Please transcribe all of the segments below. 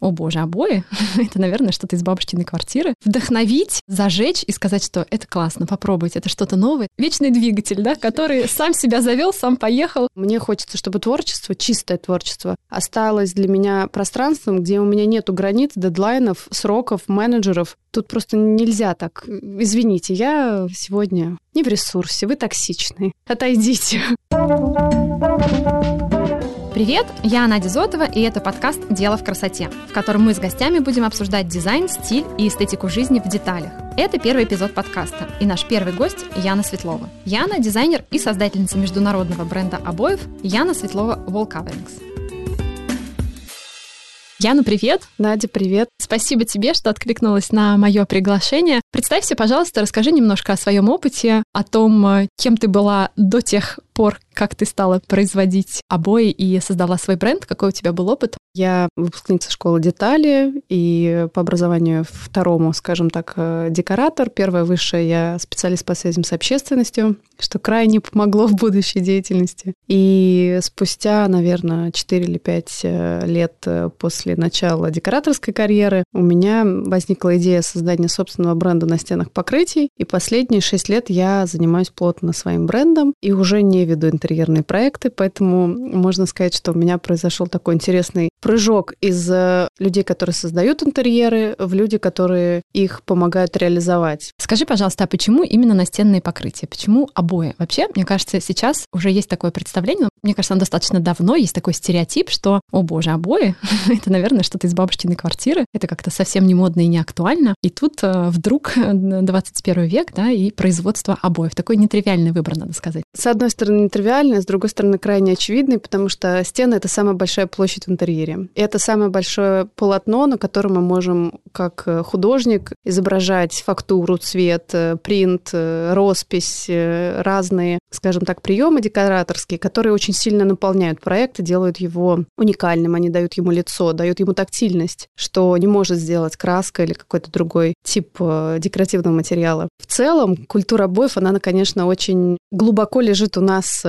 о боже, обои, это, наверное, что-то из бабушкиной квартиры. Вдохновить, зажечь и сказать, что это классно, попробуйте, это что-то новое. Вечный двигатель, да, который сам себя завел, сам поехал. Мне хочется, чтобы творчество, чистое творчество, осталось для меня пространством, где у меня нету границ, дедлайнов, сроков, менеджеров. Тут просто нельзя так. Извините, я сегодня не в ресурсе, вы токсичны. Отойдите. Привет, я Надя Зотова, и это подкаст «Дело в красоте», в котором мы с гостями будем обсуждать дизайн, стиль и эстетику жизни в деталях. Это первый эпизод подкаста, и наш первый гость – Яна Светлова. Яна – дизайнер и создательница международного бренда обоев Яна Светлова Wall Coverings. Яна, привет. Надя, привет. Спасибо тебе, что откликнулась на мое приглашение. Представься, пожалуйста, расскажи немножко о своем опыте, о том, э, кем ты была до тех пор, как ты стала производить обои и создала свой бренд? Какой у тебя был опыт? Я выпускница школы детали и по образованию второму, скажем так, э, декоратор. Первое высшее я специалист по связям с общественностью, что крайне помогло в будущей деятельности. И спустя, наверное, 4 или 5 э, лет э, после начала декораторской карьеры у меня возникла идея создания собственного бренда на стенах покрытий. И последние 6 лет я занимаюсь плотно своим брендом и уже не веду интерьерные проекты, поэтому можно сказать, что у меня произошел такой интересный прыжок из э, людей, которые создают интерьеры, в люди, которые их помогают реализовать. Скажи, пожалуйста, а почему именно настенные покрытия? Почему обои? Вообще, мне кажется, сейчас уже есть такое представление, мне кажется, оно достаточно давно, есть такой стереотип, что, о боже, обои, это, наверное, что-то из бабушкиной квартиры, это как-то совсем не модно и не актуально. И тут э, вдруг 21 век, да, и производство обоев. Такой нетривиальный выбор, надо сказать. С одной стороны, нетривиальный, с другой стороны, крайне очевидный, потому что стены — это самая большая площадь в интерьере. И это самое большое полотно, на котором мы можем, как э, художник, изображать фактуру, цвет, э, принт, э, роспись, разные, скажем так, приемы декораторские, которые очень сильно наполняют проект и делают его уникальным. Они дают ему лицо, дают ему тактильность, что не может сделать краска или какой-то другой тип декоративного материала. В целом, культура обоев, она, конечно, очень глубоко лежит у нас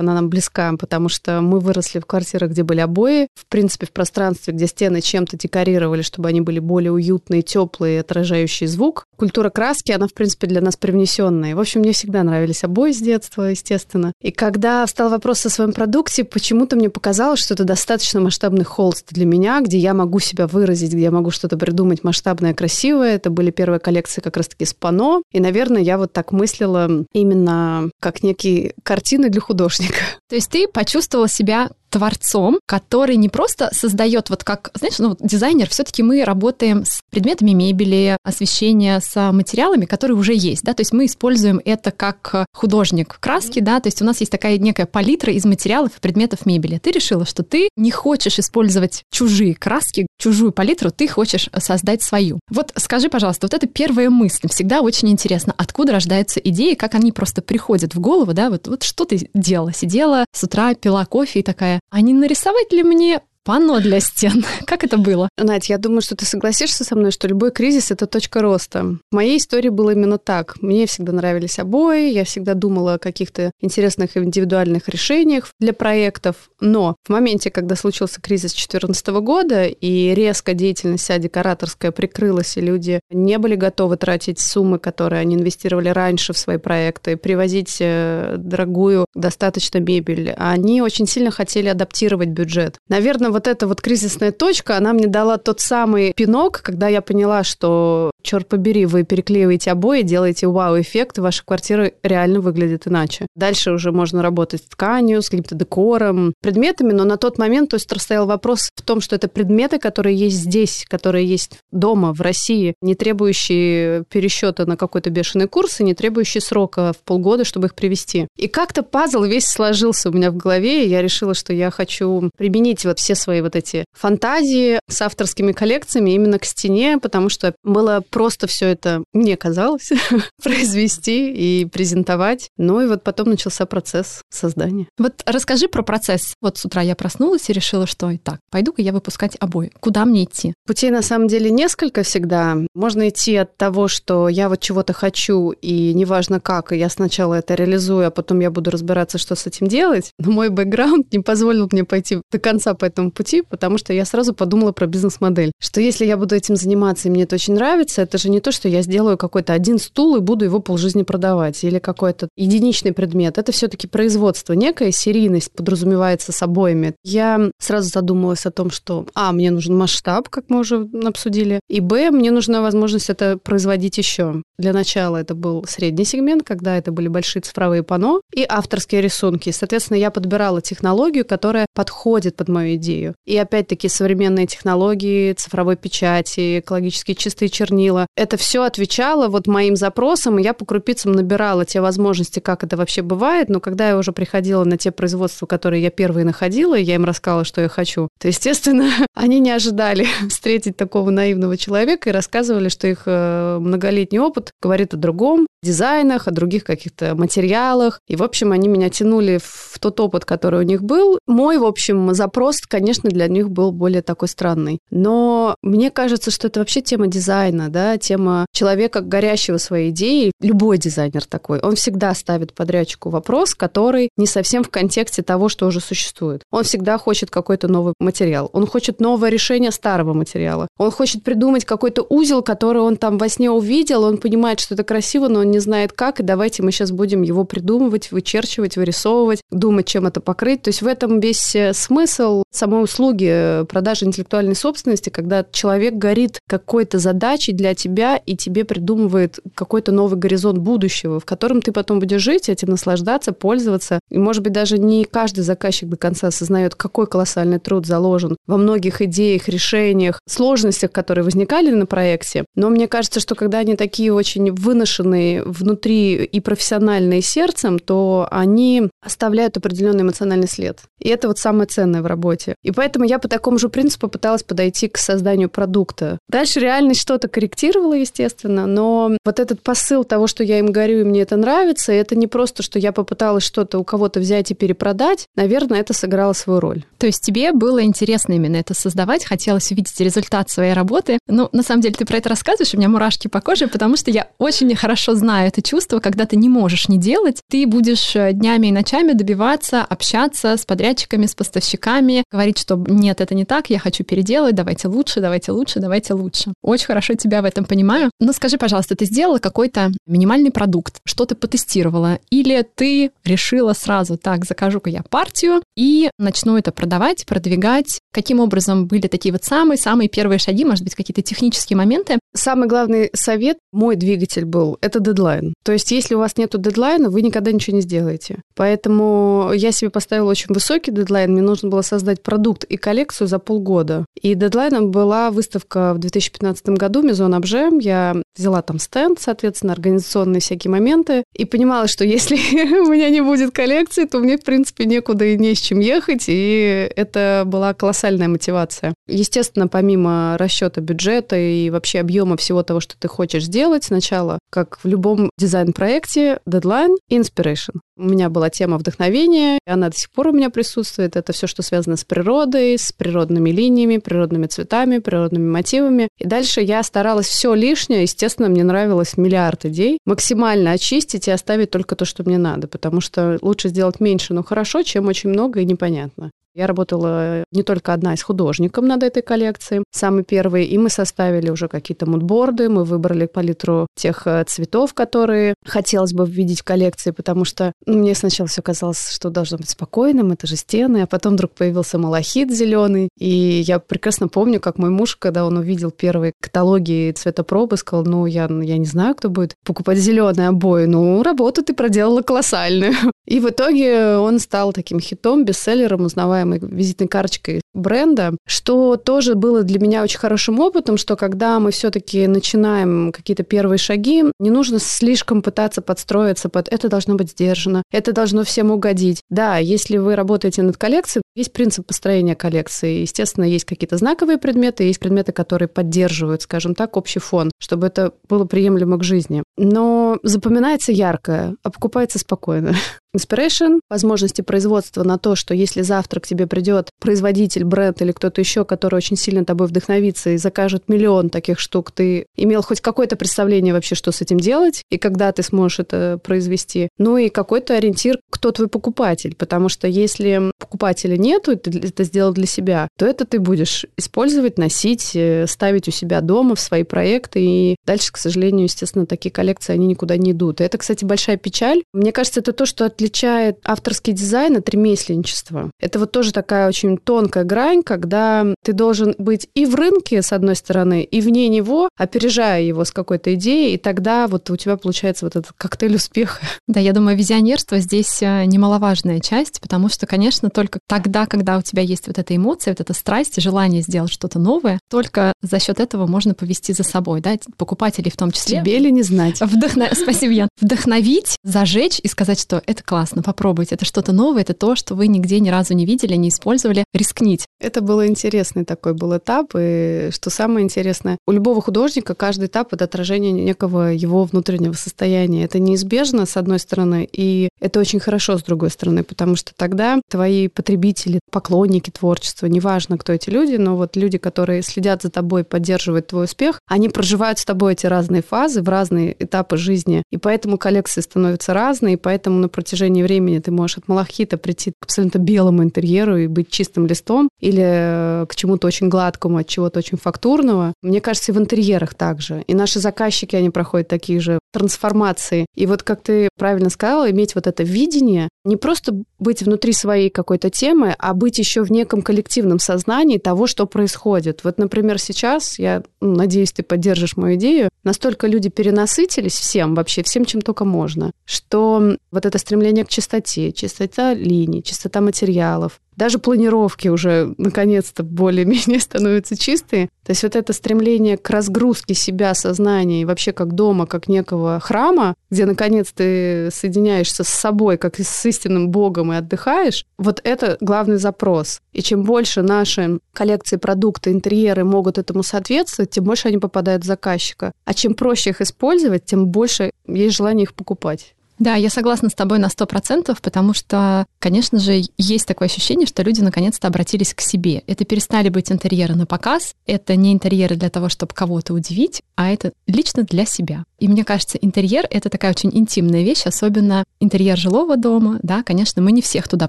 она нам близка, потому что мы выросли в квартирах, где были обои, в принципе, в пространстве, где стены чем-то декорировали, чтобы они были более уютные, теплые, отражающие звук. Культура краски, она, в принципе, для нас привнесенная. В общем, мне всегда нравились обои с детства, естественно. И когда встал вопрос о своем продукте, почему-то мне показалось, что это достаточно масштабный холст для меня, где я могу себя выразить, где я могу что-то придумать масштабное, красивое. Это были первые коллекции как раз-таки с пано. И, наверное, я вот так мыслила именно как картин картины для художника. То есть ты почувствовала себя творцом, который не просто создает, вот как, знаешь, ну, дизайнер, все-таки мы работаем с предметами мебели, освещения, с материалами, которые уже есть, да, то есть мы используем это как художник краски, да, то есть у нас есть такая некая палитра из материалов и предметов мебели. Ты решила, что ты не хочешь использовать чужие краски, чужую палитру, ты хочешь создать свою. Вот скажи, пожалуйста, вот это первая мысль, всегда очень интересно, откуда рождаются идеи, как они просто приходят в голову, да, вот, вот что ты делала? Сидела с утра, пила кофе и такая, а не нарисовать ли мне Панно для стен. Как это было? Надь, я думаю, что ты согласишься со мной, что любой кризис — это точка роста. В моей истории было именно так. Мне всегда нравились обои, я всегда думала о каких-то интересных индивидуальных решениях для проектов. Но в моменте, когда случился кризис 2014 года, и резко деятельность вся декораторская прикрылась, и люди не были готовы тратить суммы, которые они инвестировали раньше в свои проекты, привозить э, дорогую достаточно мебель, они очень сильно хотели адаптировать бюджет. Наверное, вот эта вот кризисная точка, она мне дала тот самый пинок, когда я поняла, что, черт побери, вы переклеиваете обои, делаете вау-эффект, ваша квартира реально выглядит иначе. Дальше уже можно работать с тканью, с каким-то декором, предметами, но на тот момент, то есть, стоял вопрос в том, что это предметы, которые есть здесь, которые есть дома, в России, не требующие пересчета на какой-то бешеный курс и не требующие срока в полгода, чтобы их привести. И как-то пазл весь сложился у меня в голове, и я решила, что я хочу применить вот все свои вот эти фантазии с авторскими коллекциями именно к стене, потому что было просто все это, мне казалось, произвести и презентовать. Ну и вот потом начался процесс создания. Вот расскажи про процесс. Вот с утра я проснулась и решила, что и так, пойду-ка я выпускать обои. Куда мне идти? Путей на самом деле несколько всегда. Можно идти от того, что я вот чего-то хочу, и неважно как, и я сначала это реализую, а потом я буду разбираться, что с этим делать. Но мой бэкграунд не позволил мне пойти до конца по этому пути, потому что я сразу подумала про бизнес-модель. Что если я буду этим заниматься, и мне это очень нравится, это же не то, что я сделаю какой-то один стул и буду его полжизни продавать, или какой-то единичный предмет. Это все-таки производство. Некая серийность подразумевается с обоими. Я сразу задумалась о том, что, а, мне нужен масштаб, как мы уже обсудили, и, б, мне нужна возможность это производить еще. Для начала это был средний сегмент, когда это были большие цифровые панно и авторские рисунки. Соответственно, я подбирала технологию, которая подходит под мою идею. И опять-таки современные технологии цифровой печати, экологически чистые чернила. Это все отвечало вот моим запросам, и я по крупицам набирала те возможности, как это вообще бывает. Но когда я уже приходила на те производства, которые я первые находила, я им рассказала, что я хочу, то, естественно, они не ожидали встретить такого наивного человека и рассказывали, что их э, многолетний опыт говорит о другом, дизайнах, о других каких-то материалах. И, в общем, они меня тянули в тот опыт, который у них был. Мой, в общем, запрос, конечно, для них был более такой странный. Но мне кажется, что это вообще тема дизайна, да, тема человека, горящего своей идеей. Любой дизайнер такой. Он всегда ставит подрядчику вопрос, который не совсем в контексте того, что уже существует. Он всегда хочет какой-то новый материал. Он хочет новое решение старого материала. Он хочет придумать какой-то узел, который он там во сне увидел. Он понимает, что это красиво, но он не знает как, и давайте мы сейчас будем его придумывать, вычерчивать, вырисовывать, думать, чем это покрыть. То есть в этом весь э, смысл самой услуги э, продажи интеллектуальной собственности, когда человек горит какой-то задачей для тебя и тебе придумывает какой-то новый горизонт будущего, в котором ты потом будешь жить, этим наслаждаться, пользоваться. И, может быть, даже не каждый заказчик до конца осознает, какой колоссальный труд заложен во многих идеях, решениях, сложностях, которые возникали на проекте. Но мне кажется, что когда они такие очень выношенные, внутри и профессиональные сердцем, то они оставляют определенный эмоциональный след. И это вот самое ценное в работе. И поэтому я по такому же принципу пыталась подойти к созданию продукта. Дальше реальность что-то корректировала, естественно, но вот этот посыл того, что я им горю, и мне это нравится, это не просто, что я попыталась что-то у кого-то взять и перепродать. Наверное, это сыграло свою роль. То есть тебе было интересно именно это создавать, хотелось увидеть результат своей работы. Ну, на самом деле, ты про это рассказываешь, у меня мурашки по коже, потому что я очень хорошо знаю, это чувство, когда ты не можешь не делать, ты будешь э, днями и ночами добиваться, общаться с подрядчиками, с поставщиками, говорить, что нет, это не так, я хочу переделать, давайте лучше, давайте лучше, давайте лучше. Очень хорошо тебя в этом понимаю. Но скажи, пожалуйста, ты сделала какой-то минимальный продукт, что ты потестировала, или ты решила сразу, так, закажу-ка я партию и начну это продавать, продвигать? Каким образом были такие вот самые-самые первые шаги, может быть, какие-то технические моменты? Самый главный совет, мой двигатель был, это дедлайн. То есть, если у вас нет дедлайна, вы никогда ничего не сделаете. Поэтому я себе поставила очень высокий дедлайн. Мне нужно было создать продукт и коллекцию за полгода. И дедлайном была выставка в 2015 году Мизон Обжем. Я взяла там стенд, соответственно, организационные всякие моменты. И понимала, что если у меня не будет коллекции, то мне, в принципе, некуда и не с чем ехать. И это была колоссальная мотивация. Естественно, помимо расчета бюджета и вообще объема всего того, что ты хочешь сделать, сначала, как в любом дизайн-проекте дедлайн и inspiration. У меня была тема вдохновения, и она до сих пор у меня присутствует. Это все, что связано с природой, с природными линиями, природными цветами, природными мотивами. И дальше я старалась все лишнее, естественно, мне нравилось миллиард идей, максимально очистить и оставить только то, что мне надо, потому что лучше сделать меньше, но хорошо, чем очень много и непонятно. Я работала не только одна с художником над этой коллекцией, самый первый, и мы составили уже какие-то мудборды, мы выбрали палитру тех э, цветов, которые хотелось бы видеть в коллекции, потому что ну, мне сначала все казалось, что должно быть спокойным, это же стены, а потом вдруг появился малахит зеленый, и я прекрасно помню, как мой муж, когда он увидел первые каталоги цветопробы, сказал, ну, я, я не знаю, кто будет покупать зеленые обои, ну, работу ты проделала колоссальную. И в итоге он стал таким хитом, бестселлером, узнаваемым называемой визитной карточкой бренда, что тоже было для меня очень хорошим опытом, что когда мы все-таки начинаем какие-то первые шаги, не нужно слишком пытаться подстроиться под это должно быть сдержано, это должно всем угодить. Да, если вы работаете над коллекцией, есть принцип построения коллекции. Естественно, есть какие-то знаковые предметы, есть предметы, которые поддерживают, скажем так, общий фон, чтобы это было приемлемо к жизни. Но запоминается яркое, а покупается спокойно. Inspiration, возможности производства на то, что если завтра к тебе придет производитель, бренд или кто-то еще, который очень сильно тобой вдохновится и закажет миллион таких штук, ты имел хоть какое-то представление вообще, что с этим делать, и когда ты сможешь это произвести. Ну и какой-то ориентир, кто твой покупатель, потому что если покупателя нету, ты это сделал для себя, то это ты будешь использовать, носить, э, ставить у себя дома в свои проекты, и дальше, к сожалению, естественно, такие коллекции, они никуда не идут. Это, кстати, большая печаль. Мне кажется, это то, что отличает авторский дизайн от ремесленничества. Это вот тоже такая очень тонкая грань, когда ты должен быть и в рынке, с одной стороны, и вне него, опережая его с какой-то идеей, и тогда вот у тебя получается вот этот коктейль успеха. Да, я думаю, визионерство здесь э, немаловажная часть, потому что, конечно, только тогда, когда у тебя есть вот эта эмоция, вот эта страсть, желание сделать что-то новое, только за счет этого можно повести за собой, да, покупателей в том числе. Тебе ли не знать? Вдохно... Спасибо, Ян. Вдохновить, зажечь и сказать, что это классно, попробуйте, это что-то новое, это то, что вы нигде ни разу не видели, не использовали, рискните. Это был интересный такой был этап, и что самое интересное, у любого художника каждый этап — это отражение некого его внутреннего состояния. Это неизбежно, с одной стороны, и это очень хорошо, с другой стороны, потому что тогда твои потребители, поклонники творчества, неважно, кто эти люди, но вот люди, которые следят за тобой, поддерживают твой успех, они проживают с тобой эти разные фазы в разные этапы жизни, и поэтому коллекции становятся разные, и поэтому на протяжении времени ты можешь от малахита прийти к абсолютно белому интерьеру и быть чистым листом, или э, к чему-то очень гладкому, от чего-то очень фактурного. Мне кажется, и в интерьерах также. И наши заказчики, они проходят такие же трансформации. И вот, как ты правильно сказала, иметь вот это видение, не просто быть внутри своей какой-то темы, а быть еще в неком коллективном сознании того, что происходит. Вот, например, сейчас, я ну, надеюсь, ты поддержишь мою идею, настолько люди перенасытились всем, вообще всем, чем только можно, что вот это стремление к чистоте, чистота линий, чистота материалов, даже планировки уже наконец-то более-менее становятся чистые. То есть вот это стремление к разгрузке себя, сознания и вообще как дома, как некого храма, где наконец ты соединяешься с собой, как и с истинным Богом и отдыхаешь, вот это главный запрос. И чем больше наши коллекции продукты, интерьеры могут этому соответствовать, тем больше они попадают в заказчика. А чем проще их использовать, тем больше есть желание их покупать. Да, я согласна с тобой на сто процентов, потому что, конечно же, есть такое ощущение, что люди наконец-то обратились к себе. Это перестали быть интерьеры на показ, это не интерьеры для того, чтобы кого-то удивить, а это лично для себя. И мне кажется, интерьер — это такая очень интимная вещь, особенно интерьер жилого дома. Да, конечно, мы не всех туда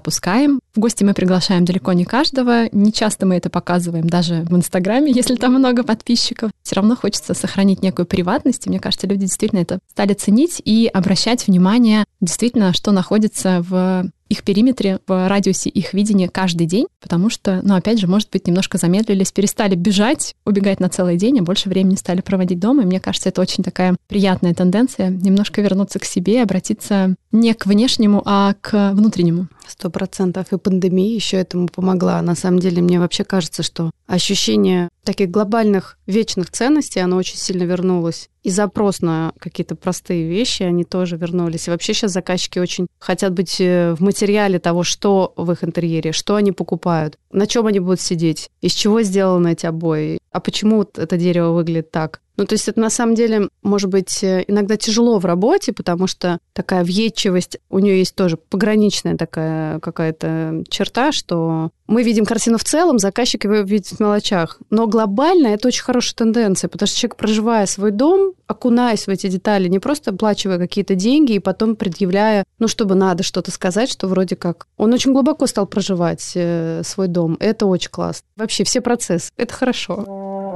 пускаем. В гости мы приглашаем далеко не каждого. Не часто мы это показываем даже в Инстаграме, если там много подписчиков. Все равно хочется сохранить некую приватность. И мне кажется, люди действительно это стали ценить и обращать внимание действительно, что находится в их периметре, в радиусе их видения каждый день, потому что, ну, опять же, может быть, немножко замедлились, перестали бежать, убегать на целый день, а больше времени стали проводить дома. И мне кажется, это очень такая приятная тенденция, немножко вернуться к себе и обратиться не к внешнему, а к внутреннему. Сто процентов. И пандемия еще этому помогла. На самом деле, мне вообще кажется, что ощущение таких глобальных вечных ценностей, оно очень сильно вернулось. И запрос на какие-то простые вещи, они тоже вернулись. И вообще сейчас заказчики очень хотят быть э, в материале того, что в их интерьере, что они покупают, на чем они будут сидеть, из чего сделаны эти обои, а почему вот это дерево выглядит так. Ну, то есть это на самом деле может быть э, иногда тяжело в работе, потому что такая въедчивость, у нее есть тоже пограничная такая какая-то черта, что мы видим картину в целом, заказчик его видит в мелочах. Но глобально это очень хорошая тенденция, потому что человек, проживая свой дом, окунаясь в эти детали, не просто оплачивая какие-то деньги и потом предъявляя, ну, чтобы надо что-то сказать, что вроде как... Он очень глубоко стал проживать э, свой дом. Это очень классно. Вообще все процессы. Это хорошо.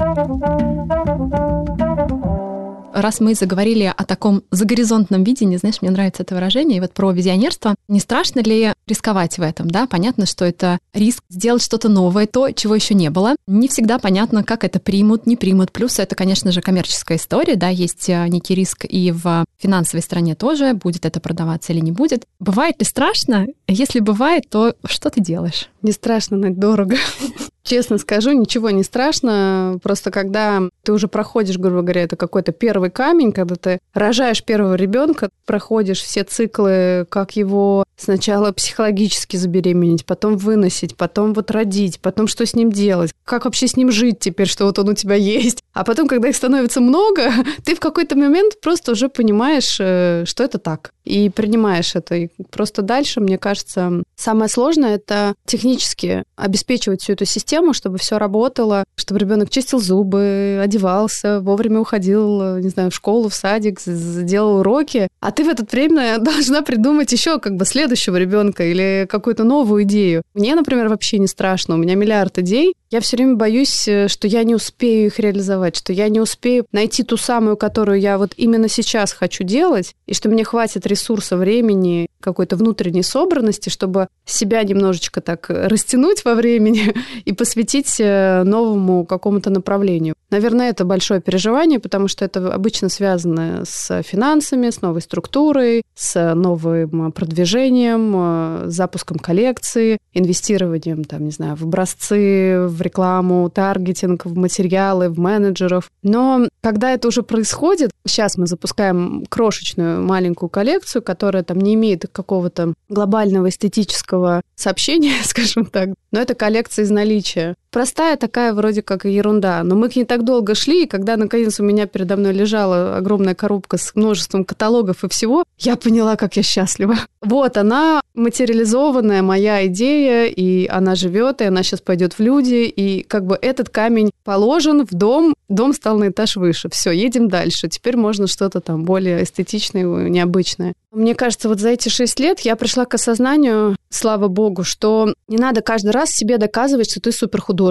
Раз мы заговорили о таком загоризонтном видении, знаешь, мне нравится это выражение, и вот про визионерство, не страшно ли рисковать в этом, да? Понятно, что это риск сделать что-то новое, то, чего еще не было. Не всегда понятно, как это примут, не примут. Плюс это, конечно же, коммерческая история, да, есть э, некий риск и в финансовой стороне тоже, будет это продаваться или не будет. Бывает ли страшно? Если бывает, то что ты делаешь? Не страшно, но дорого. Честно скажу, ничего не страшно. Просто когда ты уже проходишь, грубо говоря, это какой-то первый камень, когда ты рожаешь первого ребенка, проходишь все циклы, как его сначала психологически забеременеть, потом выносить, потом вот родить, потом что с ним делать, как вообще с ним жить теперь, что вот он у тебя есть. А потом, когда их становится много, ты в какой-то момент просто уже понимаешь, э, что это так, и принимаешь это. И просто дальше, мне кажется, самое сложное это технически обеспечивать всю эту систему, чтобы все работало, чтобы ребенок чистил зубы, одевался, вовремя уходил, не знаю, в школу, в садик, делал уроки. А ты в это время должна придумать еще как бы следующего ребенка или какую-то новую идею. Мне, например, вообще не страшно. У меня миллиард идей. Я все время боюсь, э, что я не успею их реализовать, что я не успею найти ту самую, которую я вот именно сейчас хочу делать, и что мне хватит ресурса, времени, какой-то внутренней собранности, чтобы себя немножечко так растянуть во времени и посвятить э, новому какому-то направлению. Наверное, это большое переживание, потому что это обычно связано с финансами, с новой структурой, с новым продвижением, э, запуском коллекции, инвестированием, там, не знаю, в образцы, в рекламу, таргетинг, в материалы, в менеджеров. Но когда это уже происходит, сейчас мы запускаем крошечную маленькую коллекцию, которая там не имеет какого-то глобального эстетического сообщения, скажем так, но это коллекция из наличия. Простая такая вроде как ерунда, но мы к ней так долго шли, и когда наконец у меня передо мной лежала огромная коробка с множеством каталогов и всего, я поняла, как я счастлива. Вот она, материализованная моя идея, и она живет, и она сейчас пойдет в люди, и как бы этот камень положен в дом, дом стал на этаж выше. Все, едем дальше. Теперь можно что-то там более эстетичное, необычное. Мне кажется, вот за эти шесть лет я пришла к осознанию, слава богу, что не надо каждый раз себе доказывать, что ты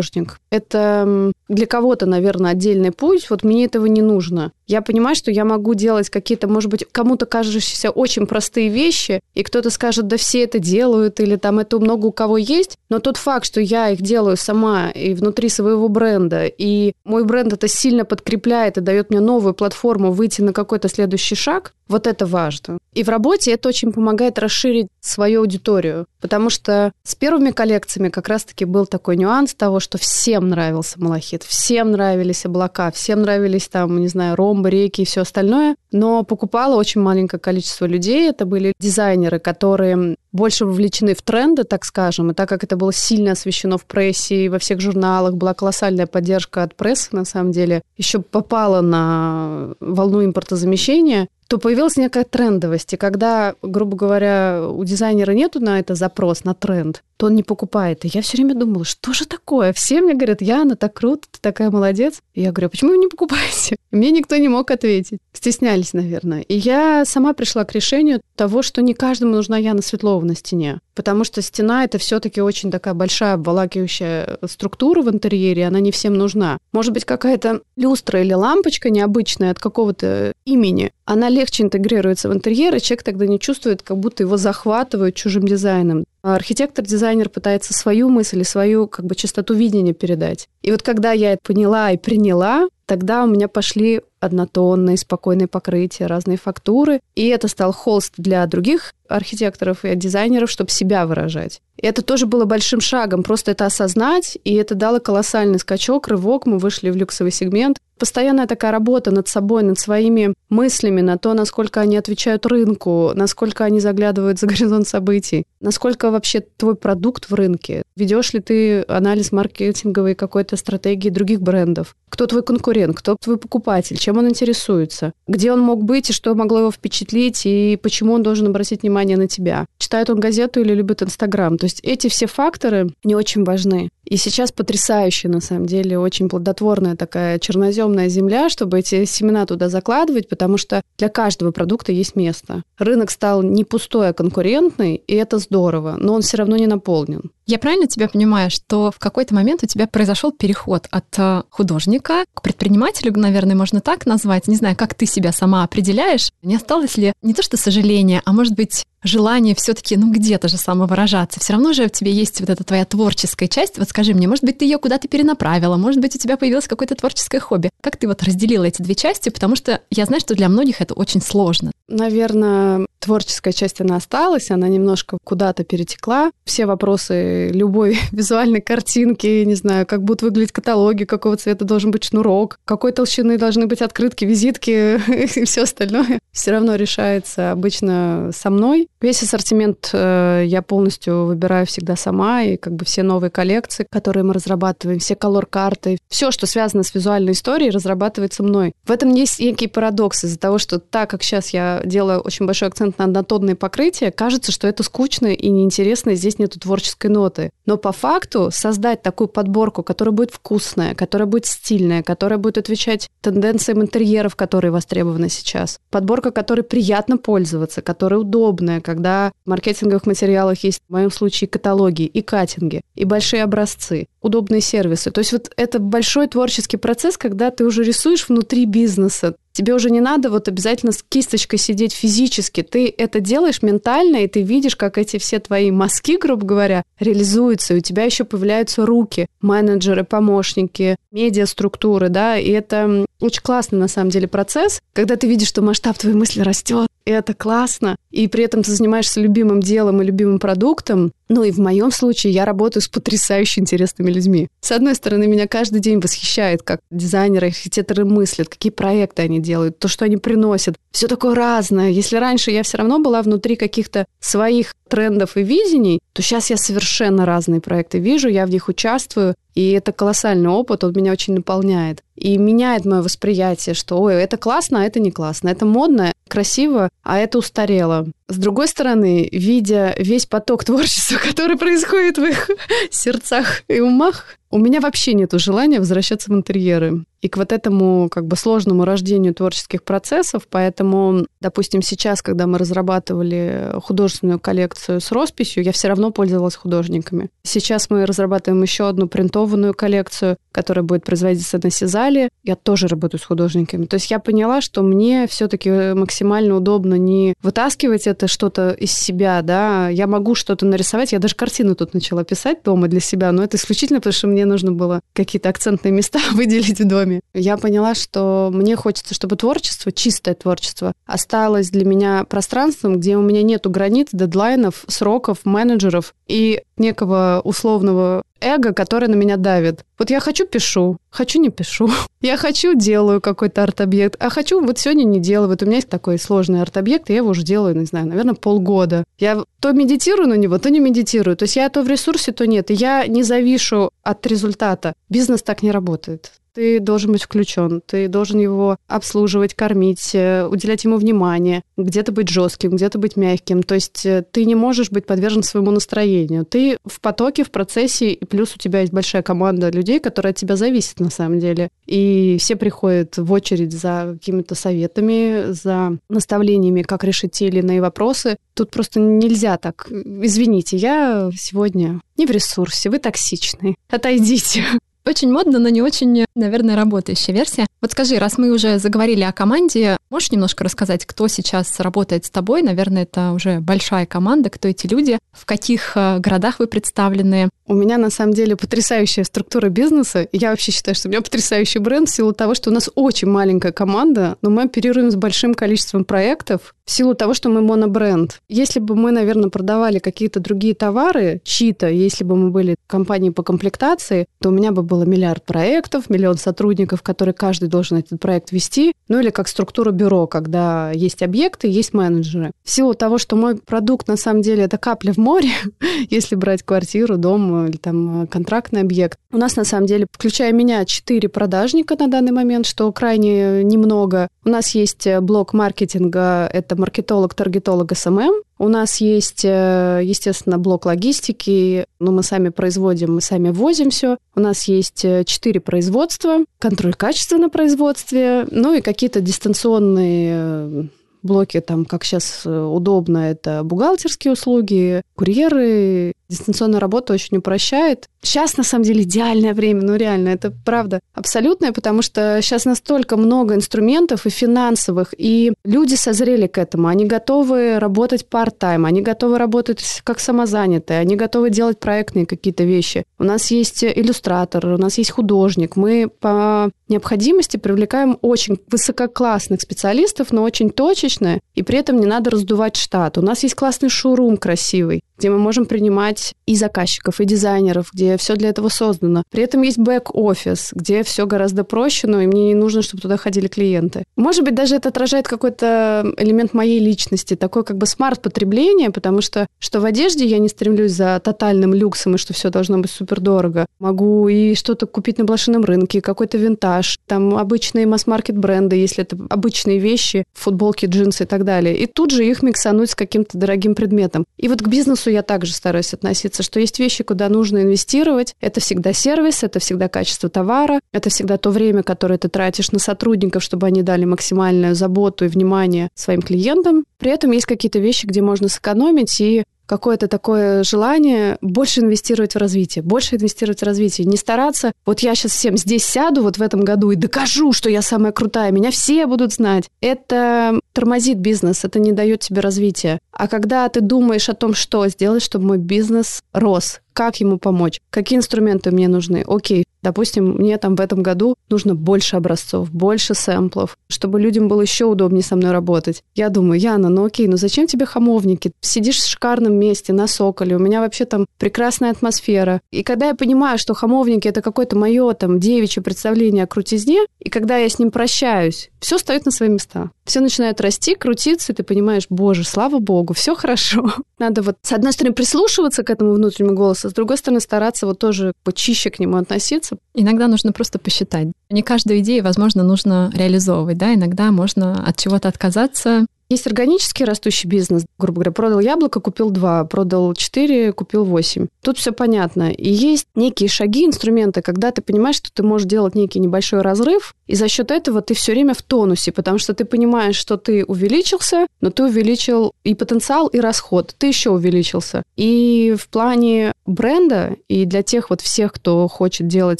суперхудожник. Это для кого-то, наверное, отдельный путь. Вот мне этого не нужно. Я понимаю, что я могу делать какие-то, может быть, кому-то кажущиеся очень простые вещи, и кто-то скажет, да все это делают, или там это много у кого есть, но тот факт, что я их делаю сама и внутри своего бренда, и мой бренд это сильно подкрепляет и дает мне новую платформу выйти на какой-то следующий шаг, вот это важно. И в работе это очень помогает расширить свою аудиторию, потому что с первыми коллекциями как раз-таки был такой нюанс того, что всем нравился малахит, всем нравились облака, всем нравились там, не знаю, ромбы, реки и все остальное, но покупало очень маленькое количество людей. Это были дизайнеры, которые больше вовлечены в тренды, так скажем, и так как это было сильно освещено в прессе и во всех журналах, была колоссальная поддержка от прессы, на самом деле, еще попала на волну импортозамещения, то появилась некая трендовость. И когда, грубо говоря, у дизайнера нету на это запрос, на тренд, то он не покупает. И я все время думала, что же такое? Все мне говорят, Яна, так круто, ты такая молодец. И я говорю, «А почему вы не покупаете? И мне никто не мог ответить. Стеснялись, наверное. И я сама пришла к решению того, что не каждому нужна Яна Светлова на стене. Потому что стена это все-таки очень такая большая обволакивающая структура в интерьере, она не всем нужна. Может быть, какая-то люстра или лампочка необычная от какого-то имени, она легче интегрируется в интерьер, и человек тогда не чувствует, как будто его захватывают чужим дизайном. А архитектор-дизайнер пытается свою мысль и свою как бы частоту видения передать. И вот когда я это поняла и приняла, тогда у меня пошли однотонные, спокойные покрытия, разные фактуры. И это стал холст для других архитекторов и дизайнеров, чтобы себя выражать. И это тоже было большим шагом, просто это осознать, и это дало колоссальный скачок, рывок, мы вышли в люксовый сегмент. Постоянная такая работа над собой, над своими мыслями, на то, насколько они отвечают рынку, насколько они заглядывают за горизонт событий, насколько вообще твой продукт в рынке. Ведешь ли ты анализ маркетинговой какой-то стратегии других брендов? Кто твой конкурент, кто твой покупатель, чем он интересуется, где он мог быть и что могло его впечатлить, и почему он должен обратить внимание внимание на тебя. Читает он газету или любит Инстаграм. То есть эти все факторы не очень важны. И сейчас потрясающе, на самом деле, очень плодотворная такая черноземная земля, чтобы эти семена туда закладывать, потому что для каждого продукта есть место. Рынок стал не пустой, а конкурентный, и это здорово, но он все равно не наполнен. Я правильно тебя понимаю, что в какой-то момент у тебя произошел переход от э, художника к предпринимателю, наверное, можно так назвать. Не знаю, как ты себя сама определяешь. Не осталось ли не то что сожаление, а может быть желание все-таки, ну, где-то же самовыражаться. Все равно же в тебе есть вот эта твоя творческая часть. Вот скажи мне, может быть, ты ее куда-то перенаправила, может быть, у тебя появилось какое-то творческое хобби. Как ты вот разделила эти две части? Потому что я знаю, что для многих это очень сложно. Наверное, творческая часть, она осталась, она немножко куда-то перетекла. Все вопросы любой визуальной картинки, не знаю, как будут выглядеть каталоги, какого цвета должен быть шнурок, какой толщины должны быть открытки, визитки и все остальное, все равно решается обычно со мной. Весь ассортимент э, я полностью выбираю всегда сама, и как бы все новые коллекции, которые мы разрабатываем, все колор-карты, все, что связано с визуальной историей, разрабатывается мной. В этом есть некий парадокс из-за того, что так как сейчас я делаю очень большой акцент на однотонные покрытия, кажется, что это скучно и неинтересно, и здесь нету творческой ноты. Но по факту создать такую подборку, которая будет вкусная, которая будет стильная, которая будет отвечать тенденциям интерьеров, которые востребованы сейчас, подборка, которой приятно пользоваться, которая удобная, когда в маркетинговых материалах есть, в моем случае, каталоги и катинги, и большие образцы, удобные сервисы. То есть вот это большой творческий процесс, когда ты уже рисуешь внутри бизнеса. Тебе уже не надо вот обязательно с кисточкой сидеть физически. Ты это делаешь ментально, и ты видишь, как эти все твои мазки, грубо говоря, реализуются. И у тебя еще появляются руки, менеджеры, помощники, медиаструктуры, да, и это очень классный на самом деле процесс, когда ты видишь, что масштаб твоей мысли растет, и это классно, и при этом ты занимаешься любимым делом и любимым продуктом. Ну и в моем случае я работаю с потрясающе интересными людьми. С одной стороны, меня каждый день восхищает, как дизайнеры, архитекторы мыслят, какие проекты они делают, то, что они приносят. Все такое разное. Если раньше я все равно была внутри каких-то своих трендов и видений, то сейчас я совершенно разные проекты вижу, я в них участвую, и это колоссальный опыт, он меня очень наполняет. И меняет мое восприятие, что, ой, это классно, а это не классно. Это модно, красиво, а это устарело. С другой стороны, видя весь поток творчества, который происходит в их сердцах и умах, у меня вообще нет желания возвращаться в интерьеры и к вот этому как бы сложному рождению творческих процессов. Поэтому, допустим, сейчас, когда мы разрабатывали художественную коллекцию с росписью, я все равно пользовалась художниками. Сейчас мы разрабатываем еще одну принтованную коллекцию, которая будет производиться на Сизале. Я тоже работаю с художниками. То есть я поняла, что мне все-таки максимально удобно не вытаскивать это что-то из себя, да. Я могу что-то нарисовать. Я даже картину тут начала писать дома для себя, но это исключительно потому, что мне нужно было какие-то акцентные места выделить в доме. Я поняла, что мне хочется, чтобы творчество, чистое творчество, осталось для меня пространством, где у меня нету границ, дедлайнов, сроков, менеджеров и некого условного эго, которое на меня давит. Вот я хочу пишу, хочу не пишу. Я хочу делаю какой-то арт-объект, а хочу вот сегодня не делаю. Вот у меня есть такой сложный арт-объект, и я его уже делаю, не знаю, наверное, полгода. Я то медитирую на него, то не медитирую. То есть я то в ресурсе, то нет. И я не завишу от результата. Бизнес так не работает ты должен быть включен, ты должен его обслуживать, кормить, э, уделять ему внимание, где-то быть жестким, где-то быть мягким. То есть э, ты не можешь быть подвержен своему настроению. Ты в потоке, в процессе, и плюс у тебя есть большая команда людей, которая от тебя зависит на самом деле. И все приходят в очередь за какими-то советами, за наставлениями, как решить те или иные вопросы. Тут просто нельзя так. Извините, я сегодня не в ресурсе, вы токсичны. Отойдите. Очень модно, но не очень, наверное, работающая версия. Вот скажи, раз мы уже заговорили о команде, можешь немножко рассказать, кто сейчас работает с тобой? Наверное, это уже большая команда, кто эти люди, в каких э, городах вы представлены? У меня, на самом деле, потрясающая структура бизнеса. Я вообще считаю, что у меня потрясающий бренд в силу того, что у нас очень маленькая команда, но мы оперируем с большим количеством проектов в силу того, что мы монобренд. Если бы мы, наверное, продавали какие-то другие товары, чьи-то, если бы мы были компанией по комплектации, то у меня бы было миллиард проектов, миллион сотрудников, которые каждый должен этот проект вести, ну или как структура бюро, когда есть объекты, есть менеджеры. В силу того, что мой продукт на самом деле это капля в море, если брать квартиру, дом или там э, контрактный объект, у нас на самом деле, включая меня, четыре продажника на данный момент, что крайне немного. У нас есть э, блок маркетинга, это маркетолог, таргетолог, SMM, У нас есть, э, естественно, блок логистики, но мы сами производим, мы сами возим все. У нас есть э, четыре производства, контроль качества на производстве, ну и какие-то дистанционные э, блоки, там, как сейчас удобно, это бухгалтерские услуги, курьеры, Дистанционная работа очень упрощает. Сейчас, на самом деле, идеальное время, ну реально, это правда абсолютное, потому что сейчас настолько много инструментов и финансовых, и люди созрели к этому. Они готовы работать part-time, они готовы работать как самозанятые, они готовы делать проектные какие-то вещи. У нас есть иллюстратор, у нас есть художник. Мы по необходимости привлекаем очень высококлассных специалистов, но очень точечно, и при этом не надо раздувать штат. У нас есть классный шоурум красивый, где мы можем принимать и заказчиков, и дизайнеров, где все для этого создано. При этом есть бэк-офис, где все гораздо проще, но и мне не нужно, чтобы туда ходили клиенты. Может быть, даже это отражает какой-то элемент моей личности, такой как бы смарт-потребление, потому что что в одежде я не стремлюсь за тотальным люксом и что все должно быть супер дорого. Могу и что-то купить на блошином рынке, какой-то винтаж, там обычные масс-маркет бренды, если это обычные вещи, футболки, джинсы и так далее. И тут же их миксануть с каким-то дорогим предметом. И вот к бизнесу я также стараюсь относиться, что есть вещи, куда нужно инвестировать. Это всегда сервис, это всегда качество товара, это всегда то время, которое ты тратишь на сотрудников, чтобы они дали максимальную заботу и внимание своим клиентам. При этом есть какие-то вещи, где можно сэкономить и какое-то такое желание больше инвестировать в развитие, больше инвестировать в развитие, не стараться, вот я сейчас всем здесь сяду вот в этом году и докажу, что я самая крутая, меня все будут знать. Это тормозит бизнес, это не дает тебе развития. А когда ты думаешь о том, что сделать, чтобы мой бизнес рос, как ему помочь, какие инструменты мне нужны. Окей, допустим, мне там в этом году нужно больше образцов, больше сэмплов, чтобы людям было еще удобнее со мной работать. Я думаю, Яна, ну окей, ну зачем тебе хамовники? Сидишь в шикарном месте на Соколе, у меня вообще там прекрасная атмосфера. И когда я понимаю, что хамовники — это какое-то мое там девичье представление о крутизне, и когда я с ним прощаюсь, все стоит на свои места. Все начинает расти, крутиться, и ты понимаешь, боже, слава богу, все хорошо. Надо вот, с одной стороны, прислушиваться к этому внутреннему голосу, с другой стороны, стараться вот тоже почище к нему относиться. Иногда нужно просто посчитать. Не каждую идею, возможно, нужно реализовывать, да, иногда можно от чего-то отказаться, есть органический растущий бизнес, грубо говоря, продал яблоко, купил два, продал четыре, купил восемь. Тут все понятно. И есть некие шаги, инструменты, когда ты понимаешь, что ты можешь делать некий небольшой разрыв, и за счет этого ты все время в тонусе, потому что ты понимаешь, что ты увеличился, но ты увеличил и потенциал, и расход. Ты еще увеличился. И в плане бренда, и для тех вот всех, кто хочет делать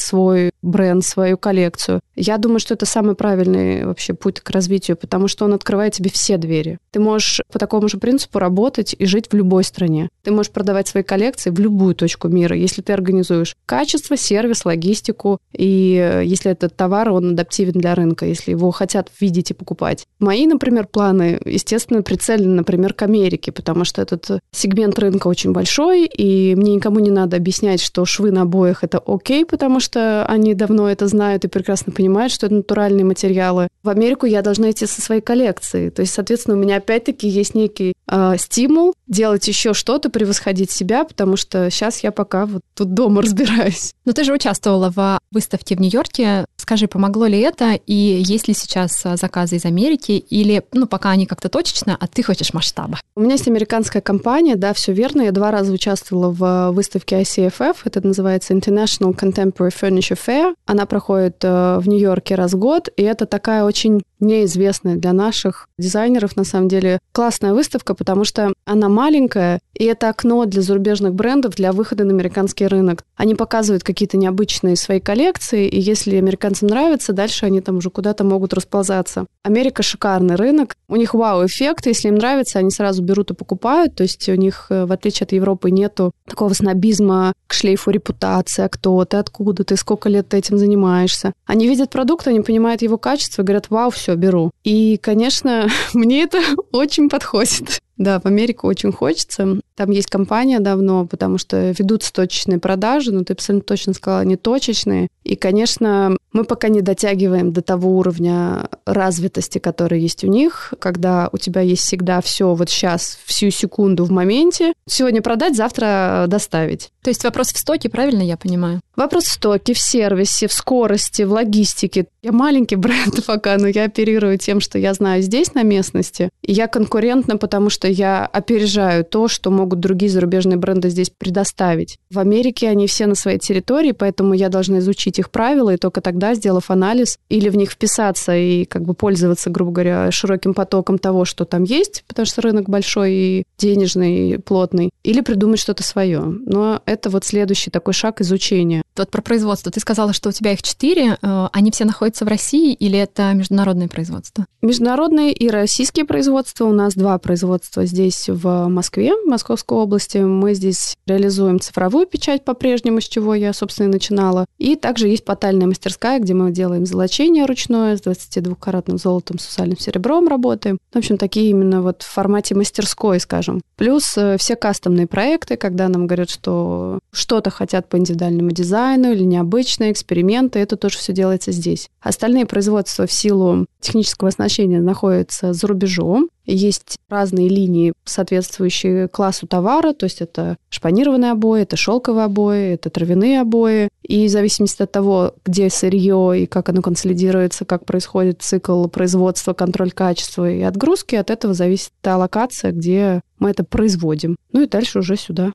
свой бренд, свою коллекцию, я думаю, что это самый правильный вообще путь к развитию, потому что он открывает тебе все двери двери. Ты можешь по такому же принципу работать и жить в любой стране. Ты можешь продавать свои коллекции в любую точку мира, если ты организуешь качество, сервис, логистику, и э, если этот товар, он адаптивен для рынка, если его хотят видеть и покупать. Мои, например, планы, естественно, прицелены, например, к Америке, потому что этот сегмент рынка очень большой, и мне никому не надо объяснять, что швы на обоях это окей, потому что они давно это знают и прекрасно понимают, что это натуральные материалы. В Америку я должна идти со своей коллекцией. То есть, соответственно, соответственно, у меня опять-таки есть некий э, стимул делать еще что-то, превосходить себя, потому что сейчас я пока вот тут дома разбираюсь. Но ты же участвовала в выставке в Нью-Йорке. Скажи, помогло ли это, и есть ли сейчас а, заказы из Америки, или, ну, пока они как-то точечно, а ты хочешь масштаба? У меня есть американская компания, да, все верно. Я два раза участвовала в выставке ICFF, это называется International Contemporary Furniture Fair. Она проходит э, в Нью-Йорке раз в год, и это такая очень неизвестная для наших дизайнеров, на самом деле, классная выставка, потому что она маленькая, и это окно для зарубежных брендов для выхода на американский рынок. Они показывают какие-то необычные свои коллекции, и если американцам нравится, дальше они там уже куда-то могут расползаться. Америка шикарный рынок, у них вау-эффект, если им нравится, они сразу берут и покупают, то есть у них, э, в отличие от Европы, нету такого снобизма к шлейфу репутации, а кто ты, откуда ты, сколько лет ты этим занимаешься. Они видят продукт, они понимают его качество говорят, вау, все, беру. И, конечно, мне это очень подходит. Да, в Америку очень хочется. Там есть компания давно, потому что ведутся точечные продажи, но ты абсолютно точно сказала, не точечные. И, конечно, мы пока не дотягиваем до того уровня развитости, которая есть у них, когда у тебя есть всегда все вот сейчас, всю секунду в моменте. Сегодня продать, завтра доставить. То есть вопрос в стоке, правильно я понимаю? Вопрос в стоке, в сервисе, в скорости, в логистике. Я маленький бренд пока, но я оперирую тем, что я знаю здесь на местности. И я конкурентна, потому что я опережаю то, что могут другие зарубежные бренды здесь предоставить. В Америке они все на своей территории, поэтому я должна изучить их правила, и только тогда, сделав анализ, или в них вписаться и как бы пользоваться, грубо говоря, широким потоком того, что там есть, потому что рынок большой и денежный, и плотный, или придумать что-то свое. Но это вот следующий такой шаг изучения. Вот про производство. Ты сказала, что у тебя их четыре. Э, они все находятся в России или это международное производство? Международные и российские производства. У нас два производства здесь в Москве, в Московской области. Мы здесь реализуем цифровую печать по-прежнему, с чего я, собственно, и начинала. И также есть потальная мастерская, где мы делаем золочение ручное с 22-каратным золотом, с усальным серебром работаем. В общем, такие именно вот в формате мастерской, скажем. Плюс э, все кастомные проекты, когда нам говорят, что что-то хотят по индивидуальному дизайну или необычные эксперименты, это тоже все делается здесь. Остальные производства в силу технического оснащения находятся за рубежом. Есть разные линии, соответствующие классу товара, то есть это шпанированные обои, это шелковые обои, это травяные обои. И в зависимости от того, где сырье и как оно консолидируется, как происходит цикл производства, контроль качества и отгрузки, от этого зависит та локация, где мы это производим. Ну и дальше уже сюда.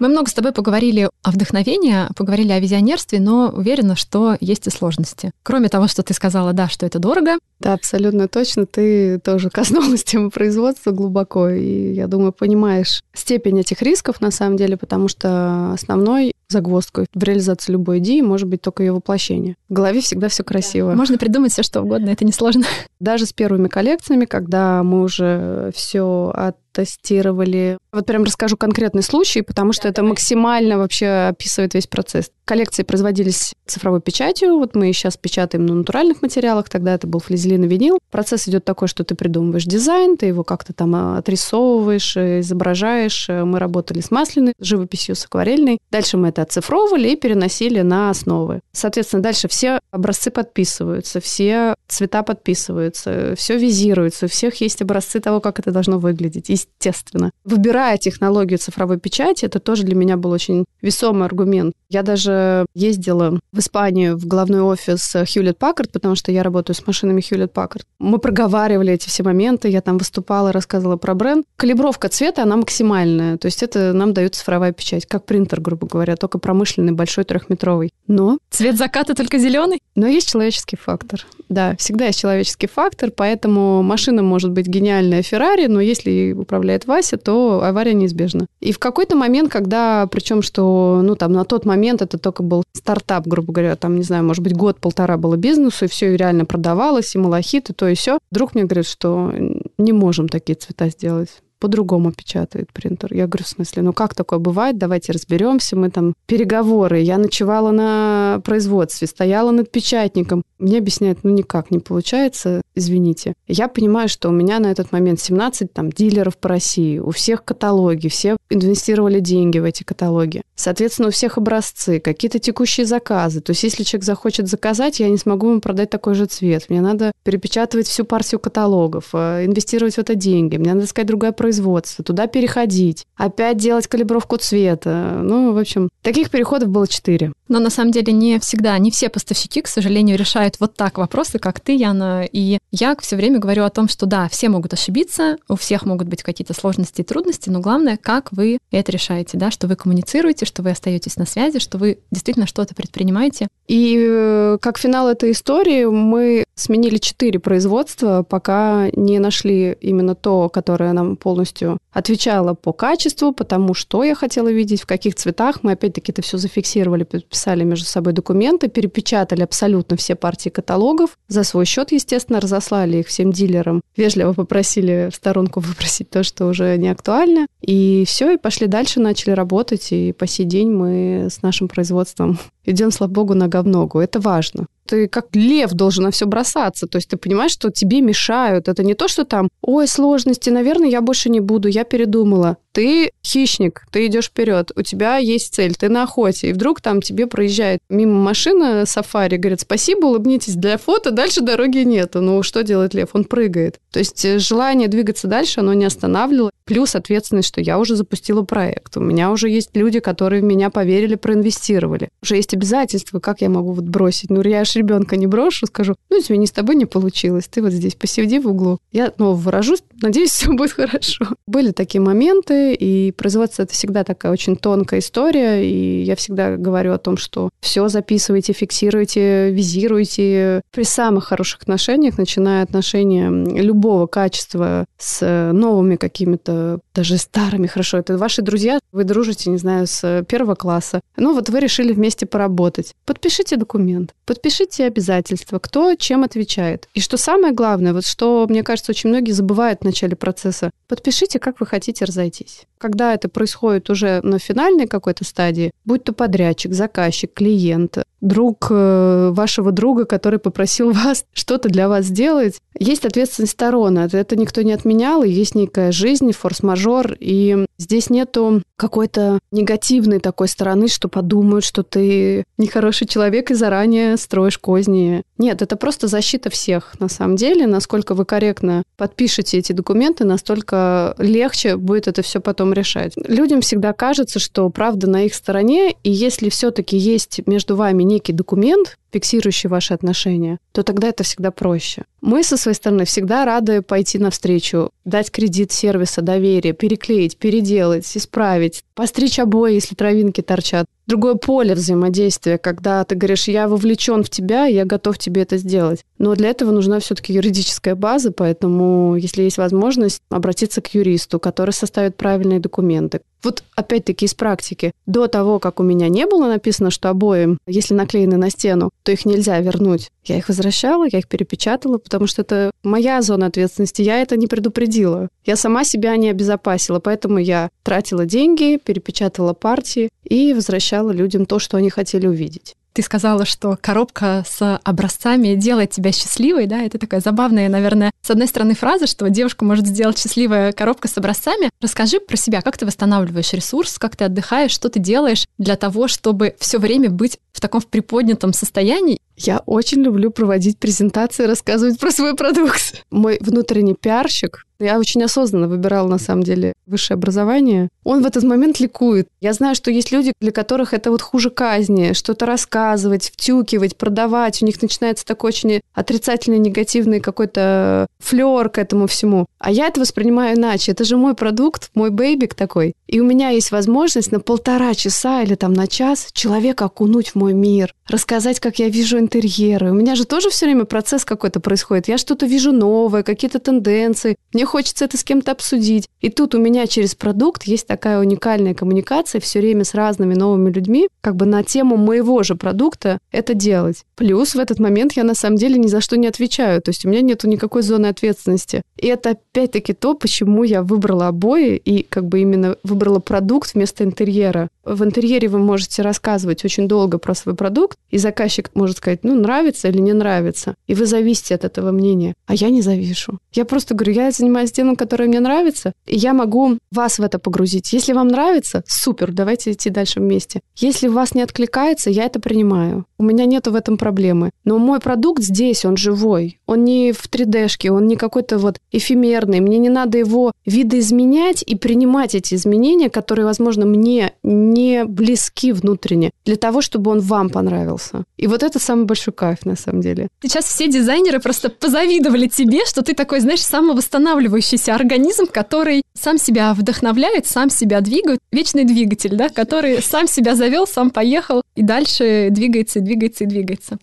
Мы много с тобой поговорили о вдохновении, поговорили о визионерстве, но уверена, что есть и сложности. Кроме того, что ты сказала, да, что это дорого. Да, абсолютно точно. Ты тоже коснулась темы производства глубоко, и, я думаю, понимаешь степень этих рисков на самом деле, потому что основной загвоздкой в реализации любой идеи может быть только ее воплощение. В голове всегда все красиво. Можно придумать все, что угодно, это несложно. Даже с первыми коллекциями, когда мы уже все от тестировали. Вот прям расскажу конкретный случай, потому что это максимально вообще описывает весь процесс. Коллекции производились цифровой печатью. Вот мы сейчас печатаем на натуральных материалах, тогда это был флизелин и винил. Процесс идет такой, что ты придумываешь дизайн, ты его как-то там э, отрисовываешь, э, изображаешь. Э, мы работали с масляной живописью, с акварельной. Дальше мы это оцифровывали и переносили на основы. Соответственно, дальше все образцы подписываются, все цвета подписываются, все визируется, у всех есть образцы того, как это должно выглядеть, естественно. Выбирая технологию цифровой печати, это тоже для меня был очень весомый аргумент. Я даже ездила в Испанию в главной офис Hewlett Packard, потому что я работаю с машинами Hewlett Packard. Мы проговаривали эти все моменты, я там выступала, рассказывала про бренд. Калибровка цвета, она максимальная, то есть это нам дает цифровая печать, как принтер, грубо говоря, только промышленный, большой, трехметровый. Но... Цвет заката только зеленый? Но есть человеческий фактор. Да, всегда есть человеческий фактор, поэтому машина может быть гениальная Феррари, но если управляет Вася, то авария неизбежна. И в какой-то момент, когда, причем что, ну там на тот момент это только был стартап, грубо говоря, там, не знаю, может быть, год-полтора было бизнесу, и все реально продавалось, и малахит, и то, и все. Вдруг мне говорят, что не можем такие цвета сделать по-другому печатает принтер. Я говорю, в смысле, ну как такое бывает? Давайте разберемся. Мы там переговоры. Я ночевала на производстве, стояла над печатником. Мне объясняют, ну никак не получается, извините. Я понимаю, что у меня на этот момент 17 там дилеров по России, у всех каталоги, все инвестировали деньги в эти каталоги. Соответственно, у всех образцы, какие-то текущие заказы. То есть, если человек захочет заказать, я не смогу ему продать такой же цвет. Мне надо перепечатывать всю партию каталогов, э, инвестировать в это деньги. Мне надо искать другое производство, туда переходить, опять делать калибровку цвета. Ну, в общем, таких переходов было четыре. Но на самом деле не всегда, не все поставщики, к сожалению, решают вот так вопросы, как ты, Яна. И я все время говорю о том, что да, все могут ошибиться, у всех могут быть какие-то сложности и трудности, но главное, как вы это решаете, да, что вы коммуницируете, что вы остаетесь на связи, что вы действительно что-то предпринимаете. И э, как финал этой истории мы сменили четыре производства, пока не нашли именно то, которое нам полностью отвечало по качеству, потому что я хотела видеть, в каких цветах. Мы опять-таки это все зафиксировали, подписали между собой документы, перепечатали абсолютно все партии каталогов. За свой счет, естественно, разослали их всем дилерам. Вежливо попросили в сторонку выпросить то, что уже не актуально. И все, и пошли дальше, начали работать. И по сей день мы с нашим производством идем, слава богу, нога в ногу. Это важно. Ты как лев должен на все бросаться. То есть ты понимаешь, что тебе мешают. Это не то, что там, ой, сложности, наверное, я больше не буду, я передумала. Ты хищник, ты идешь вперед, у тебя есть цель, ты на охоте, и вдруг там тебе проезжает мимо машина сафари, говорит, спасибо, улыбнитесь для фото, дальше дороги нету. Ну, что делает лев? Он прыгает. То есть э, желание двигаться дальше, оно не останавливало. Плюс ответственность, что я уже запустила проект. У меня уже есть люди, которые в меня поверили, проинвестировали. Уже есть обязательства, как я могу вот бросить? Ну, я же ребенка не брошу, скажу, ну, извини, с тобой не получилось, ты вот здесь посиди в углу. Я, ну, выражусь, надеюсь, все будет хорошо. Были такие моменты, и производство это всегда такая очень тонкая история, и я всегда говорю о том, что все записывайте, фиксируйте, визируйте. При самых хороших отношениях, начиная отношения любого качества с новыми какими-то, даже старыми, хорошо, это ваши друзья, вы дружите, не знаю, с первого класса. Ну вот вы решили вместе поработать. Подпишите документ, подпишите обязательства, кто чем отвечает. И что самое главное, вот что, мне кажется, очень многие забывают в начале процесса, подпишите, как вы хотите разойтись. Когда это происходит уже на финальной какой-то стадии, будь то подрядчик, заказчик, клиент, друг э, вашего друга, который попросил вас что-то для вас сделать, есть ответственность сторон. Это никто не отменял, и есть некая жизнь, форс-мажор, и здесь нету какой-то негативной такой стороны, что подумают, что ты нехороший человек и заранее строишь козни. Нет, это просто защита всех на самом деле. Насколько вы корректно подпишете эти документы, настолько легче будет это все потом решать. Людям всегда кажется, что правда на их стороне, и если все-таки есть между вами некий документ, фиксирующий ваши отношения, то тогда это всегда проще. Мы со своей стороны всегда рады пойти навстречу, дать кредит сервиса, доверия, переклеить, переделать, исправить, постричь обои, если травинки торчат. Другое поле взаимодействия, когда ты говоришь, я вовлечен в тебя, я готов тебе это сделать. Но для этого нужна все-таки юридическая база, поэтому, если есть возможность, обратиться к юристу, который составит правильные документы. Вот опять-таки из практики. До того, как у меня не было написано, что обои, если наклеены на стену, то их нельзя вернуть. Я их возвращала, я их перепечатала, потому что это моя зона ответственности, я это не предупредила. Я сама себя не обезопасила, поэтому я тратила деньги, перепечатала партии и возвращала людям то, что они хотели увидеть. Ты сказала, что коробка с образцами делает тебя счастливой, да? Это такая забавная, наверное, с одной стороны фраза, что девушка может сделать счастливая коробка с образцами. Расскажи про себя, как ты восстанавливаешь ресурс, как ты отдыхаешь, что ты делаешь для того, чтобы все время быть в таком приподнятом состоянии я очень люблю проводить презентации, рассказывать про свой продукт. Мой внутренний пиарщик, я очень осознанно выбирала, на самом деле, высшее образование. Он в этот момент ликует. Я знаю, что есть люди, для которых это вот хуже казни. Что-то рассказывать, втюкивать, продавать. У них начинается такой очень отрицательный, негативный какой-то флер к этому всему. А я это воспринимаю иначе. Это же мой продукт, мой бейбик такой. И у меня есть возможность на полтора часа или там на час человека окунуть в мой мир, рассказать, как я вижу интерьеры. У меня же тоже все время процесс какой-то происходит. Я что-то вижу новое, какие-то тенденции. Мне хочется это с кем-то обсудить. И тут у меня через продукт есть такая уникальная коммуникация все время с разными новыми людьми, как бы на тему моего же продукта это делать. Плюс в этот момент я на самом деле ни за что не отвечаю. То есть у меня нету никакой зоны ответственности. И это опять-таки то, почему я выбрала обои и как бы именно выбрала продукт вместо интерьера. В интерьере вы можете рассказывать очень долго про свой продукт, и заказчик может сказать, ну, нравится или не нравится. И вы зависите от этого мнения. А я не завишу. Я просто говорю, я занимаюсь делом, которое мне нравится, я могу вас в это погрузить. Если вам нравится, супер, давайте идти дальше вместе. Если у вас не откликается, я это принимаю. У меня нет в этом проблемы. Но мой продукт здесь, он живой. Он не в 3D-шке, он не какой-то вот эфемерный. Мне не надо его видоизменять и принимать эти изменения, которые, возможно, мне не близки внутренне, для того, чтобы он вам понравился. И вот это самый большой кайф, на самом деле. Сейчас все дизайнеры просто позавидовали тебе, что ты такой, знаешь, самовосстанавливающийся организм, который сам себя вдохновляет, сам себя двигает. Вечный двигатель, да, который сам себя завел, сам поехал и дальше двигается, двигается и двигается.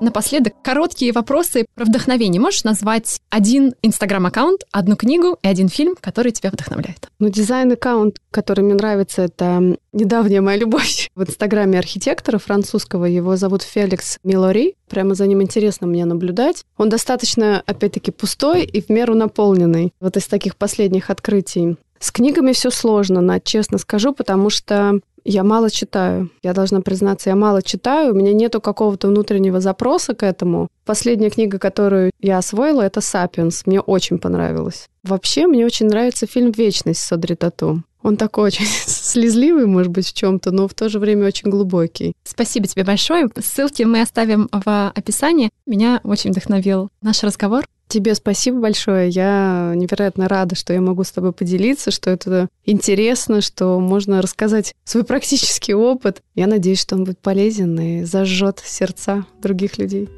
Напоследок, короткие вопросы про вдохновение. Можешь назвать один инстаграм-аккаунт, одну книгу и один фильм, который тебя вдохновляет? Ну, дизайн-аккаунт, который мне нравится, это недавняя моя любовь в инстаграме архитектора французского. Его зовут Феликс Милори. Прямо за ним интересно мне наблюдать. Он достаточно, опять-таки, пустой и в меру наполненный. Вот из таких последних открытий. С книгами все сложно, на честно скажу, потому что Я мало читаю. Я должна признаться, я мало читаю. У меня нету какого-то внутреннего запроса к этому. Последняя книга, которую я освоила, это «Сапиенс». Мне очень понравилось. Вообще, мне очень нравится фильм «Вечность» с Одри Тату. Он такой очень слезливый, может быть, в чем-то, но в то же время очень глубокий. Спасибо тебе большое. Ссылки мы оставим в описании. Меня очень вдохновил наш разговор. Тебе спасибо большое. Я невероятно рада, что я могу с тобой поделиться, что это интересно, что можно рассказать свой практический опыт. Я надеюсь, что он будет полезен и зажжет сердца других людей.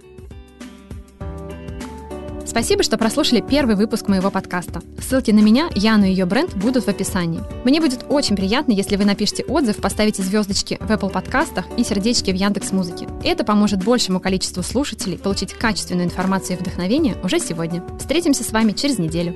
Спасибо, что прослушали первый выпуск моего подкаста. Ссылки на меня, Яну и ее бренд будут в описании. Мне будет очень приятно, если вы напишите отзыв, поставите звездочки в Apple подкастах и сердечки в Яндекс Музыке. Это поможет большему количеству слушателей получить качественную информацию и вдохновение уже сегодня. Встретимся с вами через неделю.